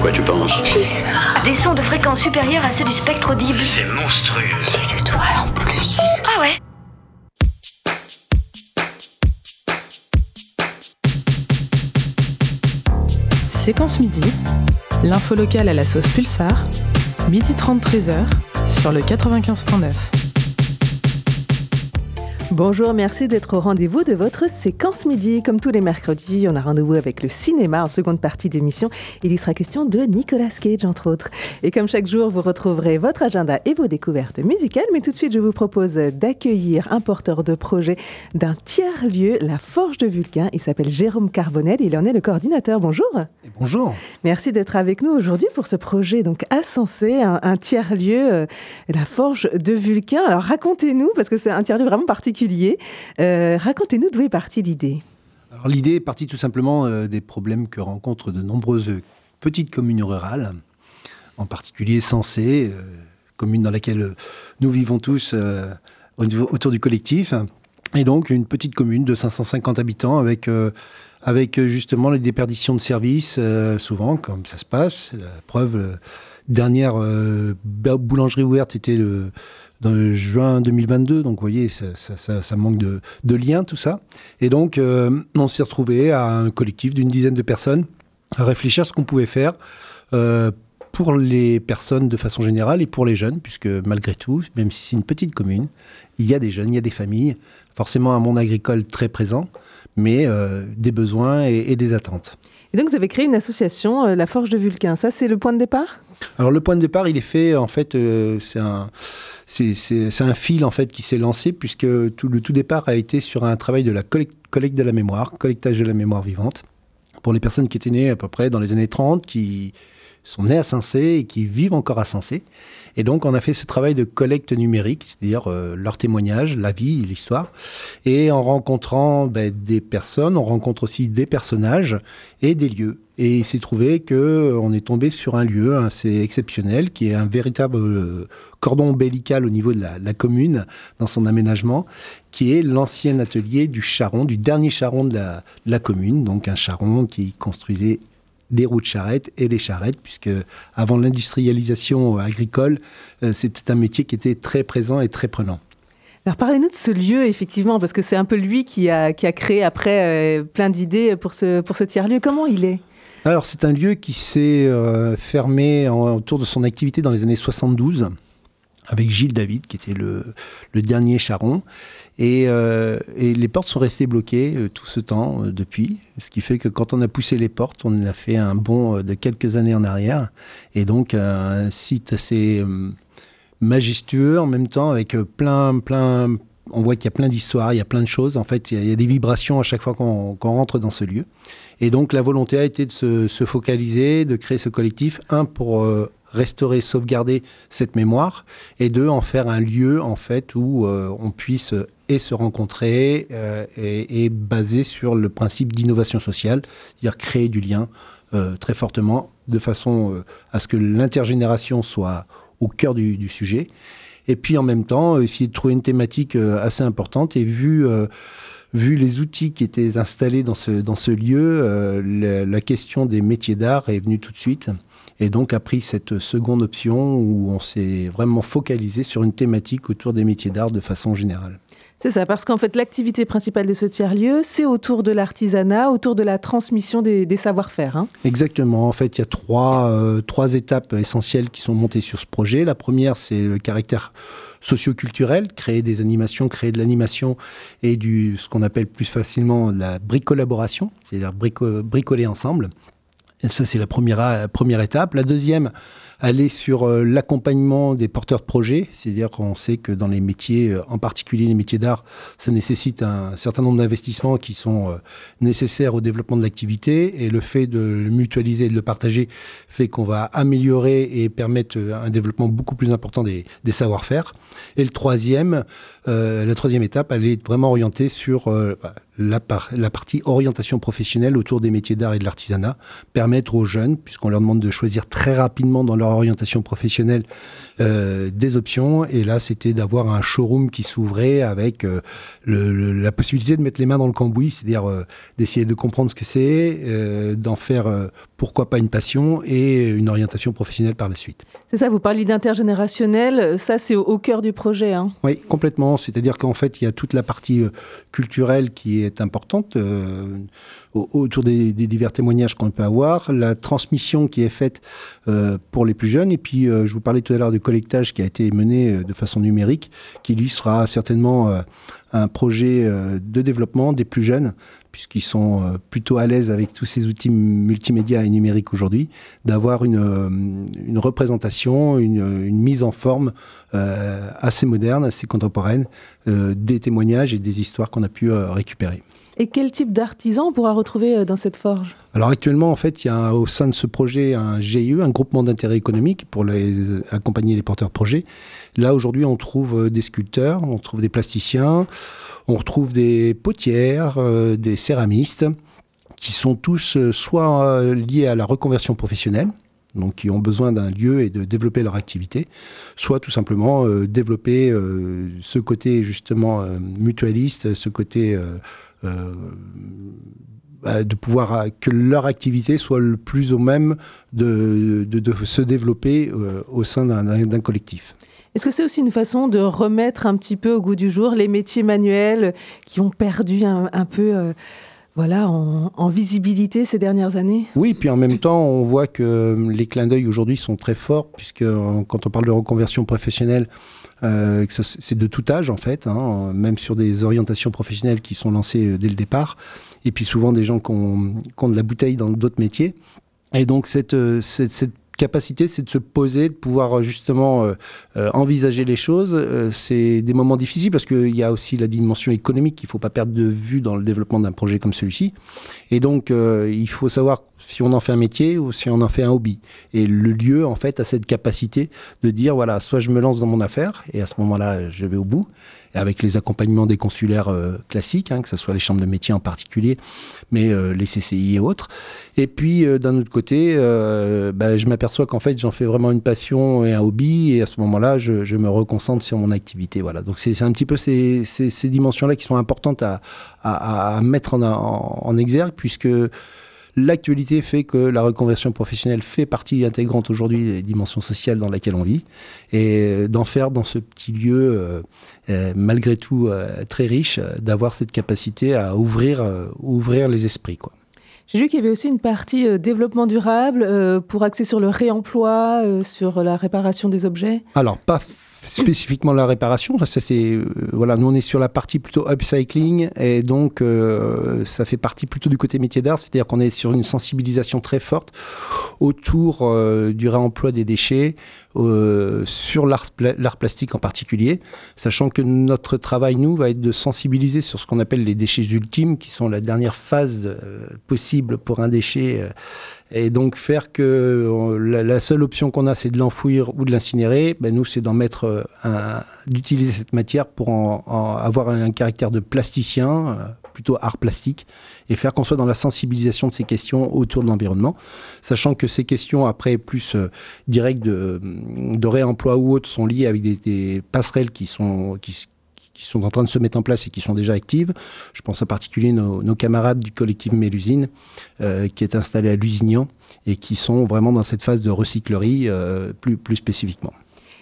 quoi tu penses Pulsar. Des sons de fréquence supérieure à ceux du spectre audible. C'est monstrueux. Les étoiles en plus. Ah ouais Séquence midi, l'info locale à la sauce Pulsar, midi 30 13h sur le 95.9. Bonjour, merci d'être au rendez-vous de votre séquence midi. Comme tous les mercredis, on a rendez-vous avec le cinéma en seconde partie d'émission. Il y sera question de Nicolas Cage, entre autres. Et comme chaque jour, vous retrouverez votre agenda et vos découvertes musicales. Mais tout de suite, je vous propose d'accueillir un porteur de projet d'un tiers-lieu, la Forge de Vulcain. Il s'appelle Jérôme Carbonel. Il en est le coordinateur. Bonjour. Et bonjour. Merci d'être avec nous aujourd'hui pour ce projet donc à Sensé, un, un tiers-lieu, euh, la Forge de Vulcain. Alors racontez-nous, parce que c'est un tiers-lieu vraiment particulier. Euh, Racontez-nous d'où est partie l'idée. L'idée est partie tout simplement euh, des problèmes que rencontrent de nombreuses petites communes rurales, en particulier Sensé, euh, commune dans laquelle nous vivons tous autour du collectif. Et donc une petite commune de 550 habitants avec, justement les déperditions de services, souvent, comme ça se passe. La preuve, euh, dernière boulangerie ouverte était le, juin 2022, donc vous voyez, ça, ça- ça- ça manque de, de lien, tout ça. Et donc, euh, on s'est retrouvé à un collectif d'une dizaine de personnes à réfléchir à ce qu'on pouvait faire euh, pour les personnes de façon générale et pour les jeunes, puisque malgré tout, même si c'est une petite commune, il y a des jeunes, il y a des familles, forcément un monde agricole très présent, mais euh, des besoins et, et des attentes. Et donc vous avez créé une association, euh, la Forge de Vulcain. Ça, c'est le point de départ? Alors le point de départ, il est fait en fait, euh, c'est un c'est- un fil en fait qui s'est lancé puisque tout le tout départ a été sur un travail de la collecte, collecte de la mémoire, collectage de la mémoire vivante pour les personnes qui étaient nées à peu près dans les années 30, qui sont nées à Sensé et qui vivent encore à Sensé. Et donc on a fait ce travail de collecte numérique, c'est-à-dire euh, leur témoignage, la vie, l'histoire, et en rencontrant ben, des personnes, on rencontre aussi des personnages et des lieux. Et il s'est trouvé que euh, est tombé sur un lieu assez exceptionnel, qui est un véritable euh, cordon ombilical au niveau de la, commune, dans son aménagement, qui est l'ancien atelier du charron, du dernier charron de la, commune, donc un charron qui construisait des roues de charrette et les charrettes, puisque avant l'industrialisation agricole, euh, c'était un métier qui était très présent et très prenant. Alors parlez-nous de ce lieu, effectivement, parce que c'est un peu lui qui a, créé après plein d'idées pour ce tiers-lieu. Comment il est? Alors, c'est un lieu qui s'est euh, fermé autour de son activité dans les années 72, avec Gilles David, qui était le, dernier charron. Et, euh, et les portes sont restées bloquées euh, tout ce temps depuis, ce qui fait que quand on a poussé les portes, on a fait un bond de quelques années en arrière. Et donc, un site assez majestueux en même temps, avec plein, plein. On voit qu'il y a plein d'histoires, il y a plein de choses. En fait, il y a, des vibrations à chaque fois qu'on rentre dans ce lieu. Et donc la volonté a été de se, se focaliser, de créer ce collectif, un pour euh, restaurer, sauvegarder cette mémoire, et deux en faire un lieu en fait où euh, on puisse euh, et se rencontrer et, et basé sur le principe d'innovation sociale, c'est-à-dire créer du lien très fortement, de façon à ce que l'intergénération soit au cœur du sujet. Et puis en même temps, essayer de trouver une thématique euh, assez importante et vu euh, vu les outils qui étaient installés dans ce, dans ce lieu, euh, la question des métiers d'art est venue tout de suite. Et donc a pris cette seconde option où on s'est vraiment focalisé sur une thématique autour des métiers d'art de façon générale. C'est ça, parce qu'en fait, l'activité principale de ce tiers-lieu, c'est autour de l'artisanat, autour de la transmission des, savoir-faire. hein. Exactement. En fait, il y a trois, euh, trois étapes essentielles qui sont montées sur ce projet. La première, c'est le caractère socioculturel, créer des animations, créer de l'animation et du ce qu'on appelle plus facilement la bricolaboration, c'est-à-dire brico- bricoler ensemble. Et ça, c'est la première, première étape. La deuxième, aller sur euh, l'accompagnement des porteurs de projets, c'est-à-dire qu'on sait que dans les métiers, euh, en particulier les métiers d'art, ça nécessite un certain nombre d'investissements qui sont euh, nécessaires au développement de l'activité et le fait de le mutualiser et de le partager fait qu'on va améliorer et permettre un développement beaucoup plus important des, savoir-faire. Et le troisième, euh, la troisième étape, elle est vraiment orientée sur euh, la, par- la partie orientation professionnelle autour des métiers d'art et de l'artisanat, permettre aux jeunes, puisqu'on leur demande de choisir très rapidement dans leur orientation professionnelle euh, des options. Et là, c'était d'avoir un showroom qui s'ouvrait avec euh, la possibilité de mettre les mains dans le cambouis, c'est-à-dire euh, d'essayer de comprendre ce que c'est, d'en faire pourquoi pas une passion et une orientation professionnelle par la suite. C'est ça, vous parliez d'intergénérationnel, ça c'est au, cœur du projet. Hein. Oui, complètement. C'est-à-dire qu'en fait, il y a toute la partie euh, culturelle qui est importante euh, autour des, divers témoignages qu'on peut avoir, la transmission qui est faite euh, pour les plus jeunes, et puis je vous parlais tout à l'heure du collectage qui a été mené de façon numérique, qui lui sera certainement un projet de développement des plus jeunes puisqu'ils sont euh, plutôt à l'aise avec tous ces outils multimédia et numériques aujourd'hui, d'avoir une, euh, représentation, une, mise en forme assez moderne, assez contemporaine des témoignages et des histoires qu'on a pu récupérer. Et quel type d'artisans on pourra retrouver dans cette forge? Alors actuellement, en fait, il y a au sein de ce projet un GIE, un groupement d'intérêt économique pour les, accompagner les porteurs de projets. Là, aujourd'hui, on trouve des sculpteurs, on trouve des plasticiens, on retrouve des potières, euh, des céramistes, qui sont tous euh, soit euh, liés à la reconversion professionnelle, donc qui ont besoin d'un lieu et de développer leur activité, soit tout simplement développer ce côté justement mutualiste, ce côté bah, de pouvoir que leur activité soit le plus au même de, se développer au sein d'un collectif. Est-ce que c'est aussi une façon de remettre un petit peu au goût du jour les métiers manuels qui ont perdu un, peu euh, voilà, en, visibilité ces dernières années Oui, puis en même temps, on voit que les clins d'œil aujourd'hui sont très forts, puisque euh, quand on parle de reconversion professionnelle, euh, c'est de tout âge en fait, hein, même sur des orientations professionnelles qui sont lancées dès le départ, et puis souvent des gens qui ont, de la bouteille dans d'autres métiers. Et donc cette capacité, c'est de se poser, de pouvoir euh, justement euh, euh, envisager les choses. c'est des moments difficiles parce qu'il y a aussi la dimension économique qu'il ne faut pas perdre de vue dans le développement d'un projet comme celui-ci. Et donc, il faut savoir si on en fait un métier ou si on en fait un hobby. Et le lieu, en fait, a cette capacité de dire, voilà, soit je me lance dans mon affaire, et à ce moment-là, je vais au bout, avec les accompagnements des consulaires euh, classiques, hein, que ce soit les chambres de métier en particulier, mais euh, les CCI et autres. Et puis, euh, d'un autre côté, bah, je m'aperçois qu'en fait, j'en fais vraiment une passion et un hobby, et à ce moment-là, je, me reconcentre sur mon activité. Voilà. Donc, c'est un petit peu ces, ces, dimensions-là qui sont importantes à, à, mettre en, en exergue, puisque L'actualité fait que la reconversion professionnelle fait partie intégrante aujourd'hui des dimensions sociales dans lesquelles on vit. Et d'en faire dans ce petit lieu, euh, euh, malgré tout euh, très riche, d'avoir cette capacité à ouvrir, ouvrir les esprits. Quoi. J'ai lu qu'il y avait aussi une partie développement durable pour axer sur le réemploi, sur la réparation des objets. Alors, pas spécifiquement la réparation. Ça, c'est, euh, voilà, nous, on est sur la partie plutôt upcycling et donc euh, ça fait partie plutôt du côté métier d'art, c'est-à-dire qu'on est sur une sensibilisation très forte autour euh, du réemploi des déchets, sur l'art plastique en particulier, sachant que notre travail, nous, va être de sensibiliser sur ce qu'on appelle les déchets ultimes, qui sont la dernière phase possible pour un déchet et donc faire que euh, la, seule option qu'on a, c'est de l'enfouir ou de l'incinérer, ben nous, c'est d'en mettre, euh, d'utiliser cette matière pour en, avoir un, caractère de plasticien, euh, plutôt art plastique, et faire qu'on soit dans la sensibilisation de ces questions autour de l'environnement, sachant que ces questions après plus directes de, réemploi ou autres sont liées avec des, passerelles qui sont qui sont en train de se mettre en place et qui sont déjà actives. Je pense en particulier nos, nos camarades du collectif Mélusine, euh, qui est installé à Lusignan et qui sont vraiment dans cette phase de recyclerie euh, plus, plus spécifiquement.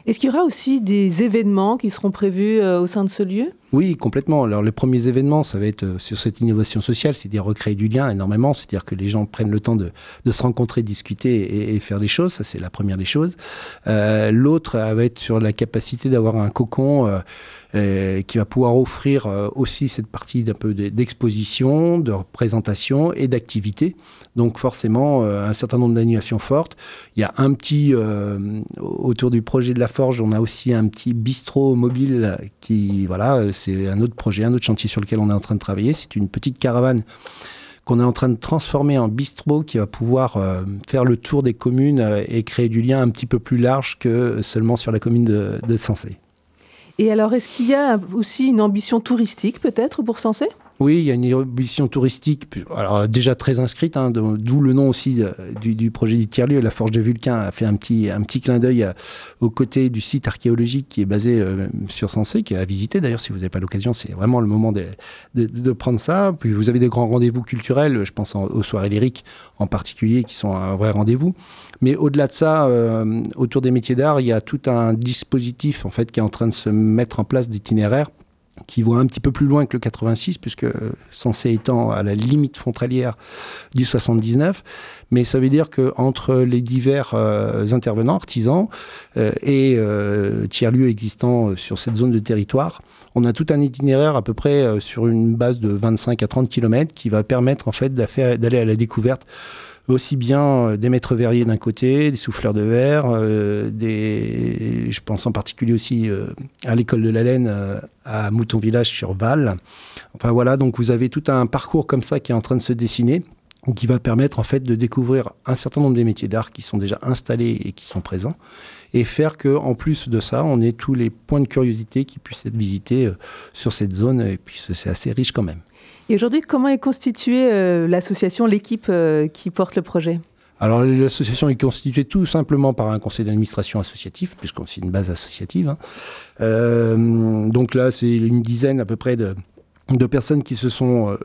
Est-ce qu'il y aura aussi des événements qui seront prévus euh, au sein de ce lieu? Oui, complètement. Alors les premiers événements, ça va être euh, sur cette innovation sociale, c'est-à-dire recréer du lien énormément, c'est-à-dire que les gens prennent le temps de, se rencontrer, discuter et, faire des choses. Ça, c'est la première des choses. Euh, l'autre va être sur la capacité d'avoir un cocon. Qui va pouvoir offrir aussi cette partie d'un peu d'exposition, de représentation et d'activité. Donc forcément, un certain nombre d'animations fortes. Il y a un petit, autour du projet de la Forge, on a aussi un petit bistrot mobile qui, voilà, c'est un autre projet, un autre chantier sur lequel on est en train de travailler. C'est une petite caravane qu'on est en train de transformer en bistrot qui va pouvoir euh, faire le tour des communes euh, et créer du lien un petit peu plus large que seulement sur la commune de, de Sensé. Et alors, est-ce qu'il y a aussi une ambition touristique peut-être pour Sensé Oui, il y a une évolution touristique, alors déjà très inscrite, hein, d'où le nom aussi euh, du, projet du tiers-lieu. La Forge de Vulcain a fait un petit, un petit clin d'œil aux côtés du site archéologique qui est basé euh, sur Sensé, qui est à visiter d'ailleurs si vous n'avez pas l'occasion, c'est vraiment le moment de, de, prendre ça. Puis vous avez des grands rendez-vous culturels, je pense aux soirées lyriques en particulier, qui sont un vrai rendez-vous. Mais au-delà de ça, euh, autour des métiers d'art, il y a tout un dispositif en fait qui est en train de se mettre en place d'itinéraires qui voit un petit peu plus loin que le 86, puisque censé étant à la limite frontalière du 79. Mais ça veut dire qu'entre les divers euh, intervenants, artisans euh, et euh, tiers-lieux existants sur cette zone de territoire, on a tout un itinéraire à peu près sur une base de 25 à 30 km qui va permettre en fait d'aller à la découverte aussi bien euh, des maîtres verriers d'un côté, des souffleurs de verre, euh, des, je pense en particulier aussi euh, à l'école de la laine à Mouton Village sur Val. Enfin voilà, donc vous avez tout un parcours comme ça qui est en train de se dessiner qui va permettre en fait de découvrir un certain nombre des métiers d'art qui sont déjà installés et qui sont présents et faire que en plus de ça on ait tous les points de curiosité qui puissent être visités sur cette zone et puis c'est assez riche quand même. Et aujourd'hui, comment est constituée euh, l'association, l'équipe euh, qui porte le projet? Alors l'association est constituée tout simplement par un conseil d'administration associatif, puisque c'est une base associative. Hein. Euh, donc là, c'est une dizaine à peu près de, personnes qui se sont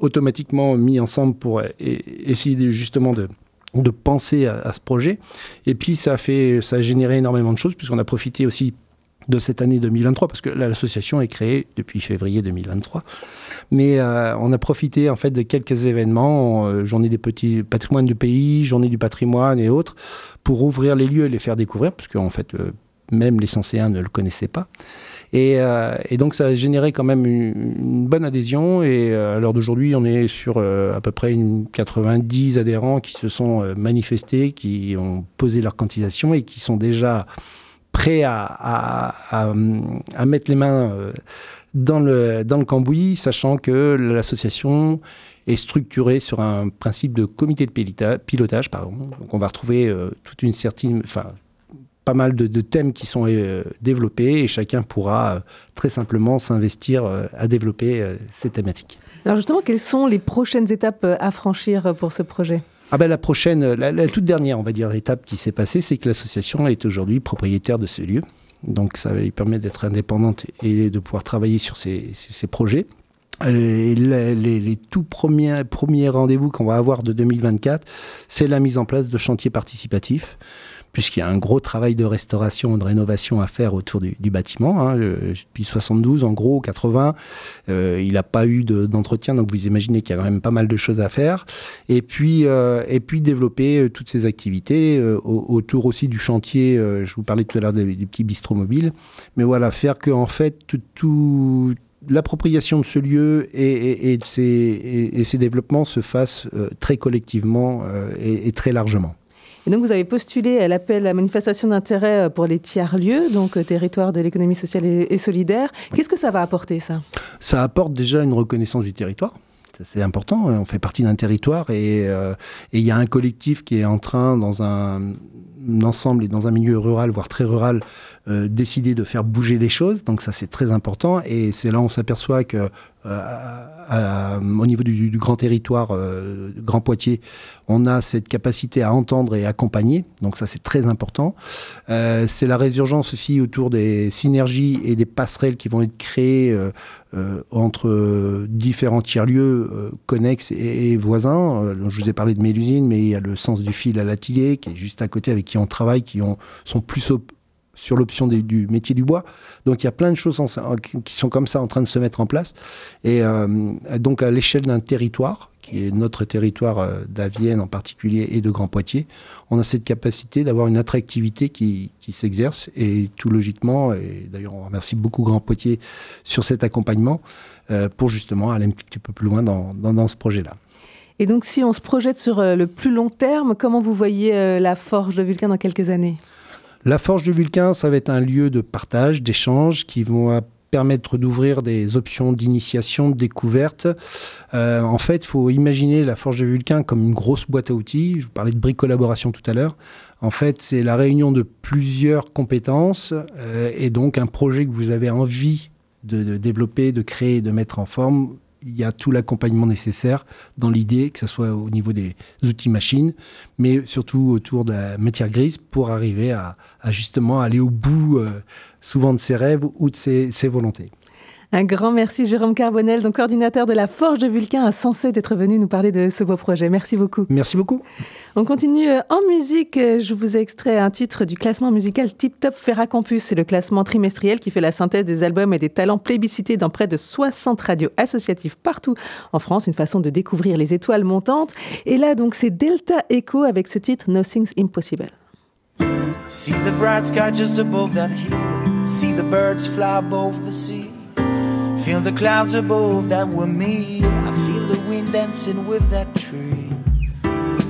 automatiquement mis ensemble pour essayer justement de, de penser à, à, ce projet. Et puis ça a, fait, ça a généré énormément de choses, puisqu'on a profité aussi de cette année 2023, parce que l'association est créée depuis février 2023. Mais euh, on a profité en fait de quelques événements, euh, journée des petits patrimoines du pays, journée du patrimoine et autres, pour ouvrir les lieux et les faire découvrir, parce qu'en fait, euh, même les Senséens ne le connaissaient pas. Et, donc ça a généré quand même une, bonne adhésion. Et à l'heure d'aujourd'hui, on est sur à peu près une 90 adhérents qui se sont manifestés, qui ont posé leur candidature et qui sont déjà prêts à, à mettre les mains dans le, dans le cambouis, sachant que l'association est structurée sur un principe de comité de pilotage. Pardon. Donc on va retrouver euh, toute une certaine, enfin, pas mal de, thèmes qui sont euh, développés et chacun pourra euh, très simplement s'investir à développer ces thématiques. Alors justement, quelles sont les prochaines étapes à franchir pour ce projet? Ah ben la prochaine, la, toute dernière, on va dire, étape qui s'est passée, c'est que l'association est aujourd'hui propriétaire de ce lieu. Donc ça lui permet d'être indépendante et de pouvoir travailler sur ses, projets. Et les, tout premiers, premiers rendez-vous qu'on va avoir de 2024, c'est la mise en place de chantiers participatifs puisqu'il y a un gros travail de restauration, de rénovation à faire autour du, bâtiment. Hein. depuis 72, en gros, 80, euh, il n'a pas eu d'entretien, donc vous imaginez qu'il y a quand même pas mal de choses à faire. Et puis, euh, et puis développer euh, toutes ces activités autour aussi du chantier. je vous parlais tout à l'heure du, petit bistrot mobile, mais voilà, faire que en fait tout, l'appropriation de ce lieu et, et, ces, développements se fassent très collectivement et, très largement. Et donc, vous avez postulé à l'appel à manifestation d'intérêt euh, pour les tiers-lieux, donc euh, territoire de l'économie sociale et, solidaire. Qu'est-ce que ça va apporter, ça? Ça apporte déjà une reconnaissance du territoire. C'est important, on fait partie d'un territoire euh, et il y a un collectif qui est en train, dans un, ensemble et dans un milieu rural, voire très rural, décider de faire bouger les choses. Donc ça, c'est très important. Et c'est là on s'aperçoit que au niveau du, grand territoire, euh, Grand Poitiers, on a cette capacité à entendre et accompagner. Donc ça, c'est très important. Euh, c'est la résurgence aussi autour des synergies et des passerelles qui vont être créées euh, entre différents tiers-lieux connexes et, voisins. je vous ai parlé de Mélusine, mais il y a le sens du fil à l'atelier qui est juste à côté, avec qui on travaille, qui ont, sont plus sur l'option du métier du bois. Donc il y a plein de choses qui sont comme ça en train de se mettre en place. Et euh, donc à l'échelle d'un territoire, qui est notre territoire euh, d'Avienne en particulier et de Grand Poitiers, on a cette capacité d'avoir une attractivité qui, s'exerce. Et tout logiquement, et d'ailleurs on remercie beaucoup Grand Poitiers sur cet accompagnement, euh, pour justement aller un petit peu plus loin dans, ce projet-là. Et donc si on se projette sur le plus long terme, comment vous voyez la forge de Vulcain dans quelques années? La Forge du Vulcain, ça va être un lieu de partage, d'échange qui vont permettre d'ouvrir des options d'initiation, de découverte. Euh, en fait, il faut imaginer la Forge du Vulcain comme une grosse boîte à outils. Je vous parlais de bric-collaboration tout à l'heure. En fait, c'est la réunion de plusieurs compétences euh, et donc un projet que vous avez envie de, développer, de créer, de mettre en forme il y a tout l'accompagnement nécessaire dans l'idée, que ce soit au niveau des outils machines, mais surtout autour de la matière grise pour arriver à, justement aller au bout euh, souvent de ses rêves ou de ses volontés. Un grand merci Jérôme Carbonel, donc coordinateur de la Forge de Vulcain, à Sensé d'être venu nous parler de ce beau projet. Merci beaucoup. Merci beaucoup. On continue euh, en musique. Je vous ai extrait un titre du classement musical Tip Top Ferra Campus. C'est le classement trimestriel qui fait la synthèse des albums et des talents plébiscités dans près de 60 radios associatives partout en France. Une façon de découvrir les étoiles montantes. Et là, donc, c'est Delta Echo avec ce titre Nothing's Impossible. See the bright sky just above that hill. See the birds fly above the sea. Feel the clouds above that were me. I feel the wind dancing with that tree.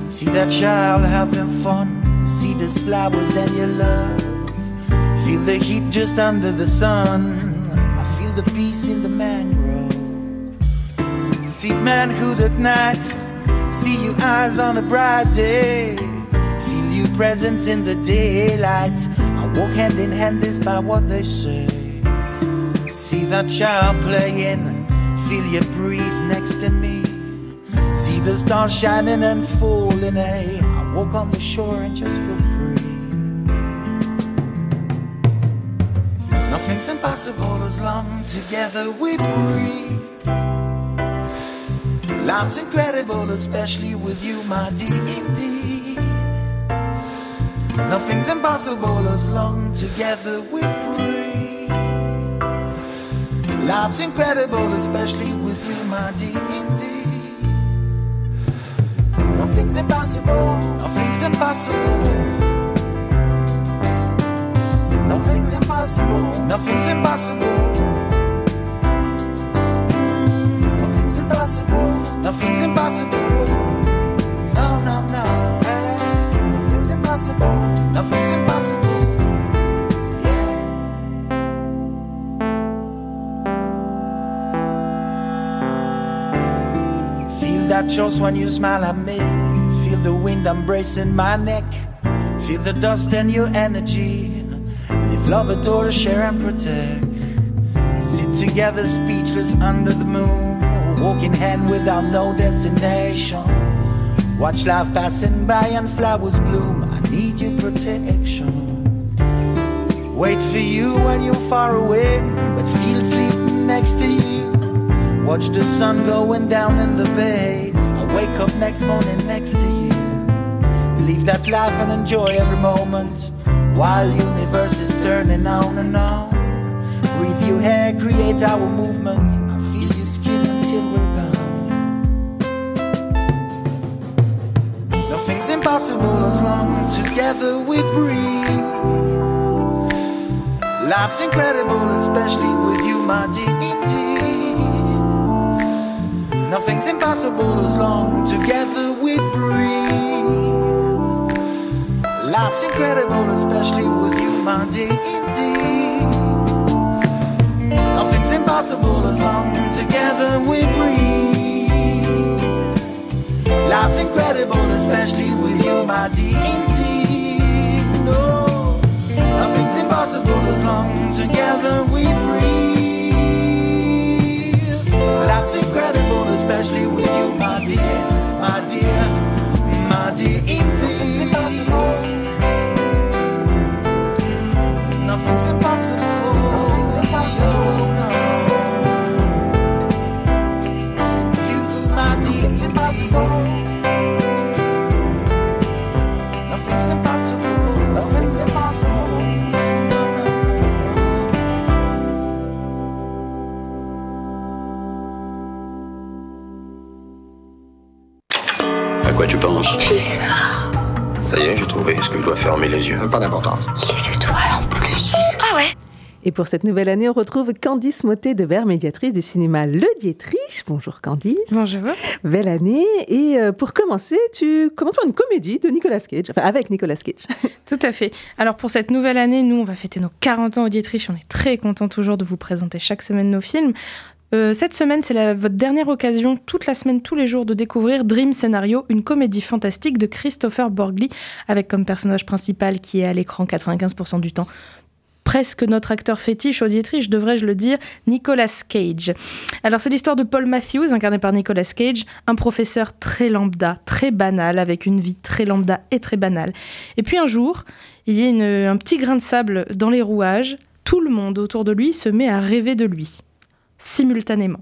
See that child having fun. See those flowers and your love. Feel the heat just under the sun. I feel the peace in the mangrove. See manhood at night. See you eyes on a bright day. Feel your presence in the daylight. I walk hand in hand, this by what they say. See that child playing, feel you breathe next to me. See the stars shining and falling, hey. I walk on the shore and just feel free. Nothing's impossible as long together we breathe. Life's incredible, especially with you, my dear. Nothing's impossible as long together we breathe. Life's incredible, especially with you, my dear. Nothing's impossible, nothing's impossible. Nothing's impossible, nothing's impossible. Nothing's impossible, nothing's impossible. That shows when you smile at me. Feel the wind embracing my neck. Feel the dust and your energy. Live, love, adore, share, and protect. Sit together, speechless under the moon. Walking hand without no destination. Watch life passing by and flowers bloom. I need your protection. Wait for you when you're far away, but still sleeping next to you. Watch the sun going down in the bay. I wake up next morning next to you. Leave that life and enjoy every moment while universe is turning on and on. Breathe your hair, create our movement. I feel your skin until we're gone. Nothing's impossible as long together we breathe. Life's incredible, especially with you, my dear. Nothing's impossible as long together we breathe. Life's incredible, especially with you, my dear. Indeed. Nothing's impossible as long together we breathe. Life's incredible, especially with you, my dear. Indeed. No, nothing's impossible as long together we breathe. Life's incredible, especially with you, my dear, my dear, my dear. Nothing's impossible. Nothing's impossible. Plus ça. Ça y est, j'ai trouvé. Est-ce que je dois fermer les yeux? Pas d'importance. Les étoiles en plus. Ah ouais et pour cette nouvelle année, on retrouve Candice Motet de Verre, médiatrice du cinéma Le Dietrich. Bonjour Candice. Bonjour. Belle année. Et euh, pour commencer, tu commences par une comédie de Nicolas Cage, enfin avec Nicolas Cage. Tout à fait. Alors pour cette nouvelle année, nous, on va fêter nos 40 ans au Dietrich. On est très content toujours de vous présenter chaque semaine nos films. Euh, cette semaine, c'est votre dernière occasion, toute la semaine, tous les jours, de découvrir Dream Scenario, une comédie fantastique de Christopher Borgli, avec comme personnage principal qui est à l'écran 95% du temps presque notre acteur fétiche au Dietrich, devrais-je le dire, Nicolas Cage. Alors c'est l'histoire de Paul Matthews, incarné par Nicolas Cage, un professeur très lambda, très banal, avec une vie très lambda et très banale. Et puis un jour, il y a un petit grain de sable dans les rouages, tout le monde autour de lui se met à rêver de lui, simultanément.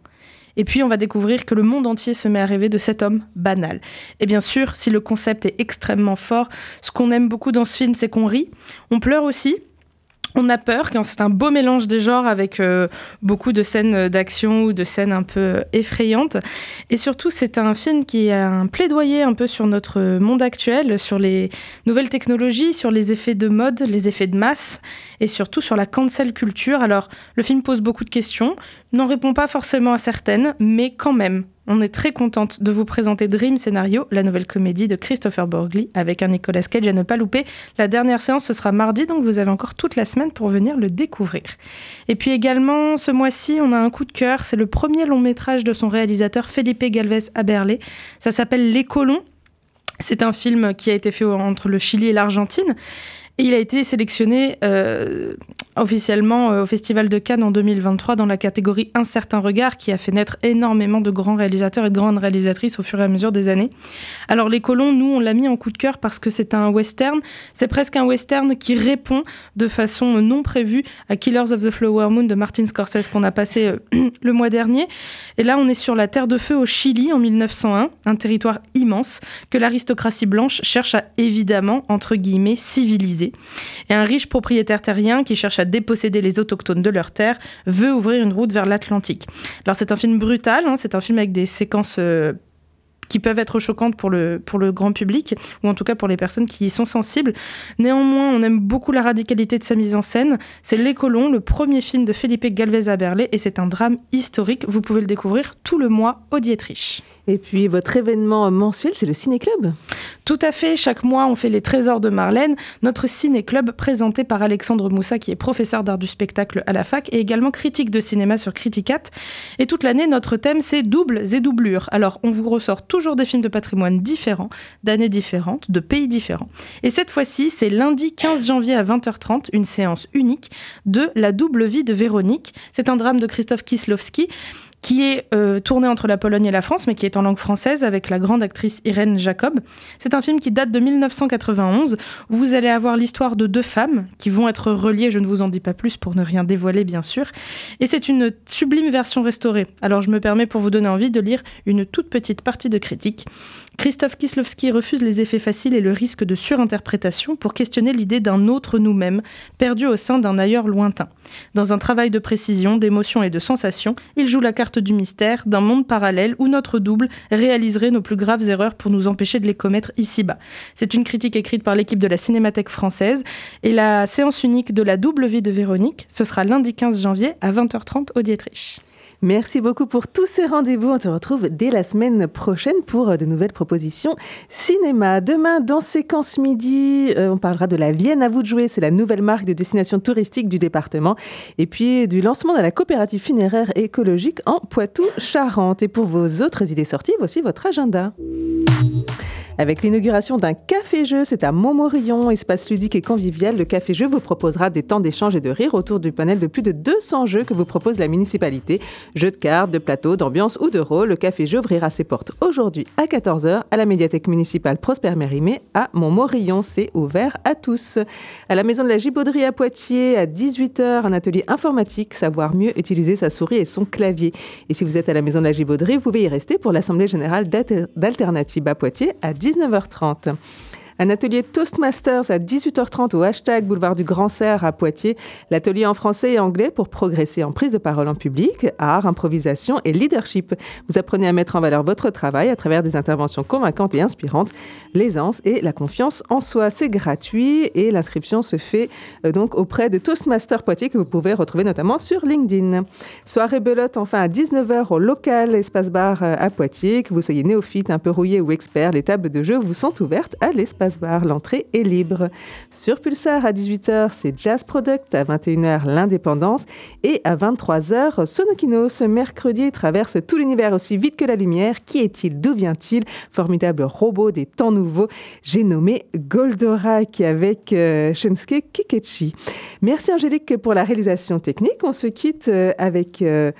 Et puis on va découvrir que le monde entier se met à rêver de cet homme banal. Et bien sûr, si le concept est extrêmement fort, ce qu'on aime beaucoup dans ce film, c'est qu'on rit, on pleure aussi, on a peur quand c'est un beau mélange des genres avec euh, beaucoup de scènes d'action ou de scènes un peu effrayantes. Et surtout, c'est un film qui a un plaidoyer un peu sur notre monde actuel, sur les nouvelles technologies, sur les effets de mode, les effets de masse et surtout sur la cancel culture. Alors, le film pose beaucoup de questions, n'en répond pas forcément à certaines, mais quand même, on est très contente de vous présenter Dream Scénario, la nouvelle comédie de Christopher Borgli avec un Nicolas Cage à ne pas louper. La dernière séance, ce sera mardi, donc vous avez encore toute la semaine pour venir le découvrir. Et puis également, ce mois-ci, on a un coup de cœur. C'est le premier long métrage de son réalisateur Felipe Galvez Aberlé. Ça s'appelle Les Colons. C'est un film qui a été fait entre le Chili et l'Argentine. Et il a été sélectionné euh, officiellement euh, au Festival de Cannes en 2023 dans la catégorie Un certain regard qui a fait naître énormément de grands réalisateurs et de grandes réalisatrices au fur et à mesure des années. Alors Les Colons, nous, on l'a mis en coup de cœur parce que c'est un western. C'est presque un western qui répond de façon non prévue à Killers of the Flower Moon de Martin Scorsese qu'on a passé euh, le mois dernier. Et là, on est sur la Terre de Feu au Chili en 1901, un territoire immense que l'aristocratie blanche cherche à évidemment, entre guillemets, civiliser. Et un riche propriétaire terrien qui cherche à déposséder les autochtones de leurs terres, veut ouvrir une route vers l'Atlantique. Alors c'est un film brutal, hein, c'est un film avec des séquences... Euh, qui peuvent être choquantes pour le, pour le grand public, ou en tout cas pour les personnes qui y sont sensibles. Néanmoins, on aime beaucoup la radicalité de sa mise en scène. C'est Les Colons, le premier film de Felipe Galvez Aberlé, et c'est un drame historique. Vous pouvez le découvrir tout le mois au Dietrich. Et puis votre événement mensuel, c'est le Ciné-Club Tout à fait. Chaque mois, on fait les Trésors de Marlène, notre ciné-club présenté par Alexandre Moussa, qui est professeur d'art du spectacle à la fac et également critique de cinéma sur Criticat. Et toute l'année, notre thème, c'est doubles et doublures. Alors, on vous ressort toujours des films de patrimoine différents, d'années différentes, de pays différents. Et cette fois-ci, c'est lundi 15 janvier à 20h30, une séance unique de La double vie de Véronique. C'est un drame de Christophe Kislowski qui est euh, tourné entre la Pologne et la France, mais qui est en langue française avec la grande actrice Irène Jacob. C'est un film qui date de 1991, où vous allez avoir l'histoire de deux femmes qui vont être reliées, je ne vous en dis pas plus pour ne rien dévoiler bien sûr, et c'est une sublime version restaurée. Alors je me permets pour vous donner envie de lire une toute petite partie de critique. Christophe Kislowski refuse les effets faciles et le risque de surinterprétation pour questionner l'idée d'un autre nous-mêmes, perdu au sein d'un ailleurs lointain. Dans un travail de précision, d'émotion et de sensation, il joue la carte du mystère, d'un monde parallèle où notre double réaliserait nos plus graves erreurs pour nous empêcher de les commettre ici-bas. C'est une critique écrite par l'équipe de la Cinémathèque française et la séance unique de la double vie de Véronique, ce sera lundi 15 janvier à 20h30 au Dietrich. Merci beaucoup pour tous ces rendez-vous. On se retrouve dès la semaine prochaine pour euh, de nouvelles propositions cinéma. Demain, dans Séquence Midi, euh, on parlera de la Vienne à vous de jouer. C'est la nouvelle marque de destination touristique du département. Et puis du lancement de la coopérative funéraire écologique en Poitou-Charentes. Et pour vos autres idées sorties, voici votre agenda. Avec l'inauguration d'un café-jeu, c'est à Montmorillon, espace ludique et convivial. Le café-jeu vous proposera des temps d'échange et de rire autour du panel de plus de 200 jeux que vous propose la municipalité. Jeux de cartes, de plateaux, d'ambiance ou de rôle, le café-jeu ouvrira ses portes aujourd'hui à 14h à la médiathèque municipale Prosper Mérimée à Montmorillon. C'est ouvert à tous. À la maison de la Gibauderie à Poitiers, à 18h, un atelier informatique, savoir mieux utiliser sa souris et son clavier. Et si vous êtes à la maison de la Gibauderie, vous pouvez y rester pour l'Assemblée générale d'Alternative à Poitiers à 19h30. Un atelier Toastmasters à 18h30 au hashtag Boulevard du Grand Serre à Poitiers. L'atelier en français et anglais pour progresser en prise de parole en public, art, improvisation et leadership. Vous apprenez à mettre en valeur votre travail à travers des interventions convaincantes et inspirantes, l'aisance et la confiance en soi. C'est gratuit et l'inscription se fait euh, donc auprès de Toastmasters Poitiers que vous pouvez retrouver notamment sur LinkedIn. Soirée belote enfin à 19h au local Espace Bar euh, à Poitiers. Que vous soyez néophyte, un peu rouillé ou expert, les tables de jeu vous sont ouvertes à l'espace bar. L'entrée est libre. Sur Pulsar à 18h, c'est Jazz Product. À 21h, l'indépendance. Et à 23h, Sonokino. Ce mercredi traverse tout l'univers aussi vite que la lumière. Qui est-il? D'où vient-il? Formidable robot des temps nouveaux. J'ai nommé Goldorak avec euh, Shinsuke Kikechi. Merci Angélique pour la réalisation technique. On se quitte euh, avec euh,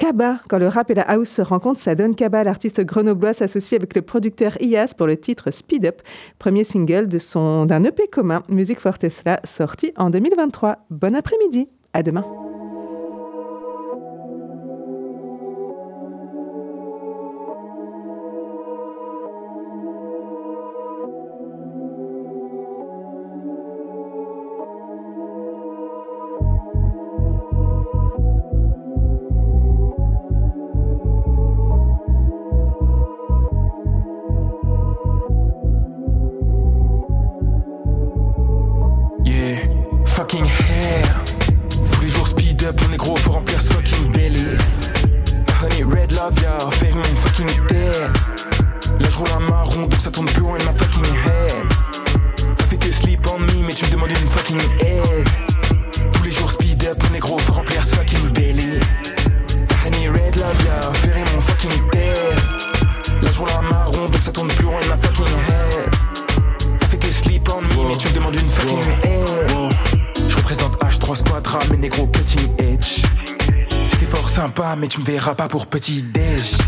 Kaba. Quand le rap et la house se rencontrent, ça donne Kaba. L'artiste grenoblois s'associe avec le producteur IAS pour le titre Speed Up, premier single de son d'un EP commun, Musique for Tesla, sorti en 2023. Bon après-midi. À demain. Tu me verras pas pour petit déj.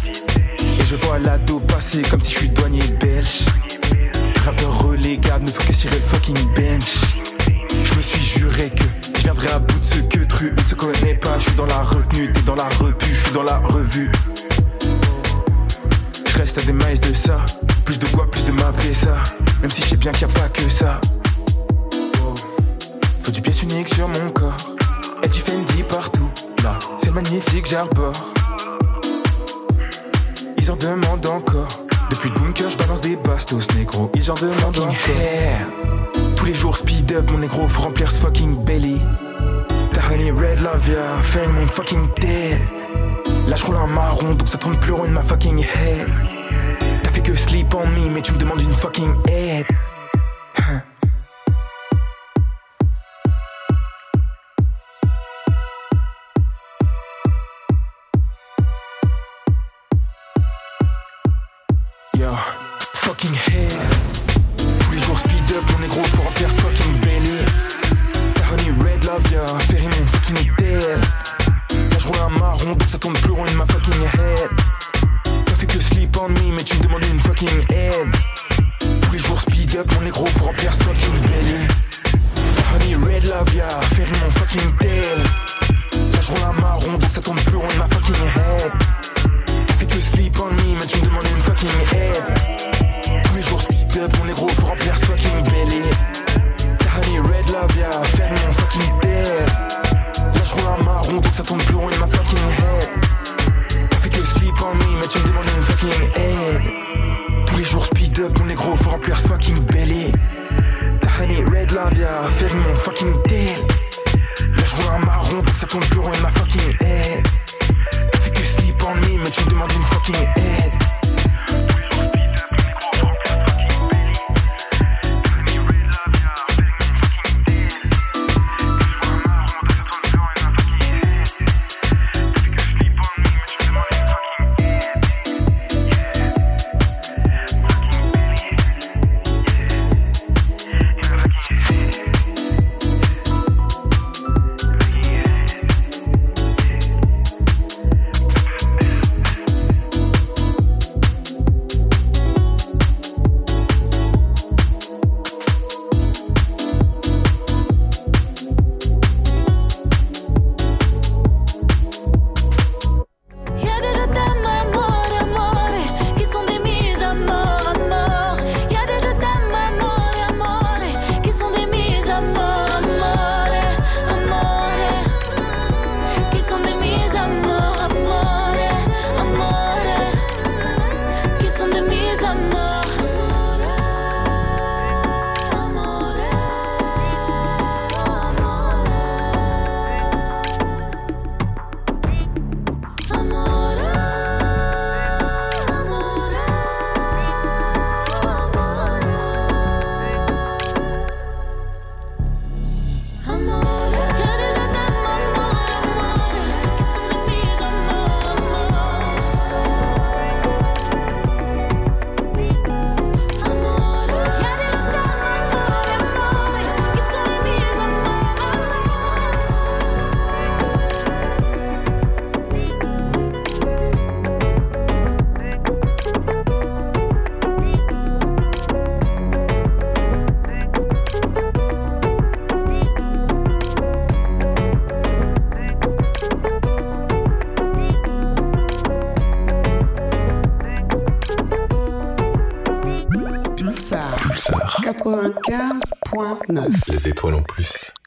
Et je vois l'ado passer comme si je suis douanier belge. Rappeur relégable, ne faut que cirer le fucking bench. Je me suis juré que je viendrai à bout de ce que Tru ne se connaît pas. Je suis dans la retenue, t'es dans la repu, je suis dans la revue. Je reste à des mailles de ça. Plus de quoi, plus de m'appeler ça. Même si je sais bien qu'il n'y a pas que ça. Faut du pièce unique sur mon corps. Et du Fendi partout c'est magnétique, j'arbore. Ils en demandent encore. Depuis le bunker, je balance des bastos, négro. Ils en demandent encore. Tous les jours, speed up, mon négro, faut remplir ce fucking belly. T'as honey red love, yeah, faire mon fucking tail. Là, je roule un marron, donc ça tourne plus rond de ma fucking head. T'as fait que sleep on me, mais tu me demandes une fucking aide. fucking hair. Tous les jours speed up, mon négro for Pierce fucking belly. Ta honey red love, yeah, ferry mon fucking tail. Là je roule un marron, donc ça tourne plus rond in ma fucking head. T'as fait que sleep on me, mais tu me demandes une fucking head. Tous les jours speed up, mon négro for Pierce fucking belly. Ta honey red love, yeah, ferry mon fucking tail. Là je roule un marron, donc ça tourne plus rond in ma fucking head. T'as fait que sleep on me, mais tu me demandes une fucking head up, mon négro, faut remplir ce fucking belly. Tahani, red love, y'a yeah, faire mon fucking dead. Là, je roule un marron, donc ça tombe plus rond in ma fucking head. T'as fait que sleep on me, mais tu me demandes une fucking head. Tous les jours, speed up, mon négro, faut remplir ce fucking belly. Tahani, red love, y'a yeah, faire mon fucking dead. Là, je roule un marron, donc ça tombe plus rond in ma fucking head. T'as fait que sleep on me, mais tu me demandes une fucking head. Les étoiles en plus.